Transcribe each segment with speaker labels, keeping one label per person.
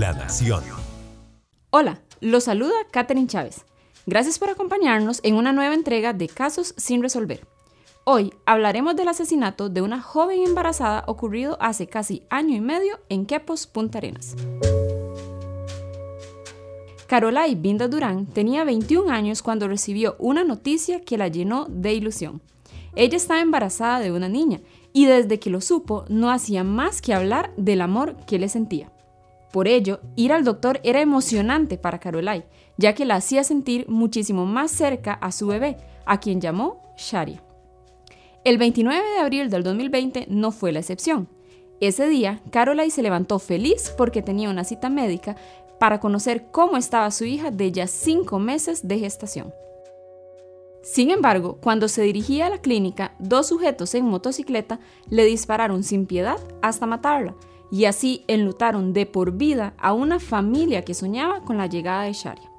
Speaker 1: La Nación.
Speaker 2: Hola, los saluda Catherine Chávez. Gracias por acompañarnos en una nueva entrega de Casos sin resolver. Hoy hablaremos del asesinato de una joven embarazada ocurrido hace casi año y medio en Quepos, Punta Arenas. Carolai Binda Durán tenía 21 años cuando recibió una noticia que la llenó de ilusión. Ella estaba embarazada de una niña y desde que lo supo no hacía más que hablar del amor que le sentía. Por ello, ir al doctor era emocionante para Carolai, ya que la hacía sentir muchísimo más cerca a su bebé, a quien llamó Sharia. El 29 de abril del 2020 no fue la excepción. Ese día, Carolai se levantó feliz porque tenía una cita médica para conocer cómo estaba su hija de ya cinco meses de gestación. Sin embargo, cuando se dirigía a la clínica, dos sujetos en motocicleta le dispararon sin piedad hasta matarla, y así enlutaron de por vida a una familia que soñaba con la llegada de Sharia.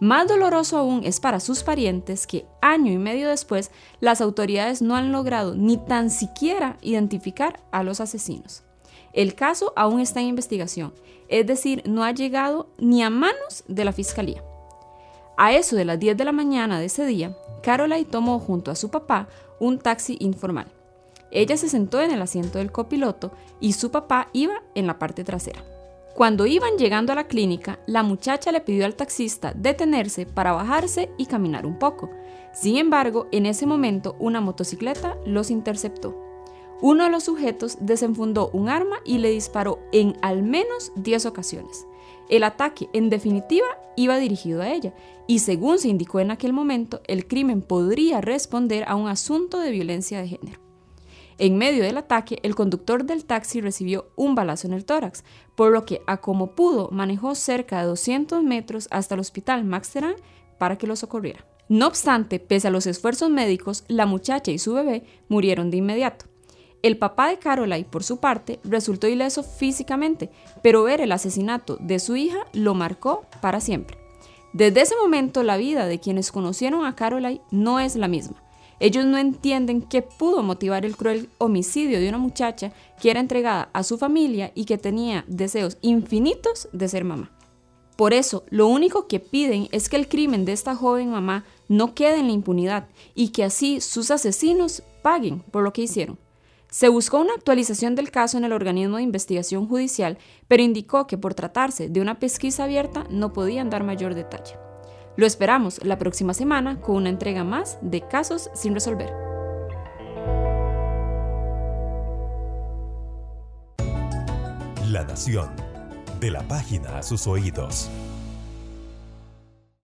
Speaker 2: Más doloroso aún es para sus parientes que año y medio después las autoridades no han logrado ni tan siquiera identificar a los asesinos. El caso aún está en investigación, es decir, no ha llegado ni a manos de la fiscalía. A eso de las 10 de la mañana de ese día, Caroline tomó junto a su papá un taxi informal. Ella se sentó en el asiento del copiloto y su papá iba en la parte trasera. Cuando iban llegando a la clínica, la muchacha le pidió al taxista detenerse para bajarse y caminar un poco. Sin embargo, en ese momento una motocicleta los interceptó. Uno de los sujetos desenfundó un arma y le disparó en al menos 10 ocasiones. El ataque, en definitiva, iba dirigido a ella, y según se indicó en aquel momento, el crimen podría responder a un asunto de violencia de género. En medio del ataque, el conductor del taxi recibió un balazo en el tórax, por lo que a como pudo manejó cerca de 200 metros hasta el hospital Max Terán para que lo socorriera. No obstante, pese a los esfuerzos médicos, la muchacha y su bebé murieron de inmediato. El papá de Caroline, por su parte, resultó ileso físicamente, pero ver el asesinato de su hija lo marcó para siempre. Desde ese momento, la vida de quienes conocieron a Caroline no es la misma. Ellos no entienden qué pudo motivar el cruel homicidio de una muchacha que era entregada a su familia y que tenía deseos infinitos de ser mamá. Por eso, lo único que piden es que el crimen de esta joven mamá no quede en la impunidad y que así sus asesinos paguen por lo que hicieron. Se buscó una actualización del caso en el organismo de investigación judicial, pero indicó que por tratarse de una pesquisa abierta no podían dar mayor detalle. Lo esperamos la próxima semana con una entrega más de Casos sin resolver.
Speaker 1: La Nación. De la página a sus oídos.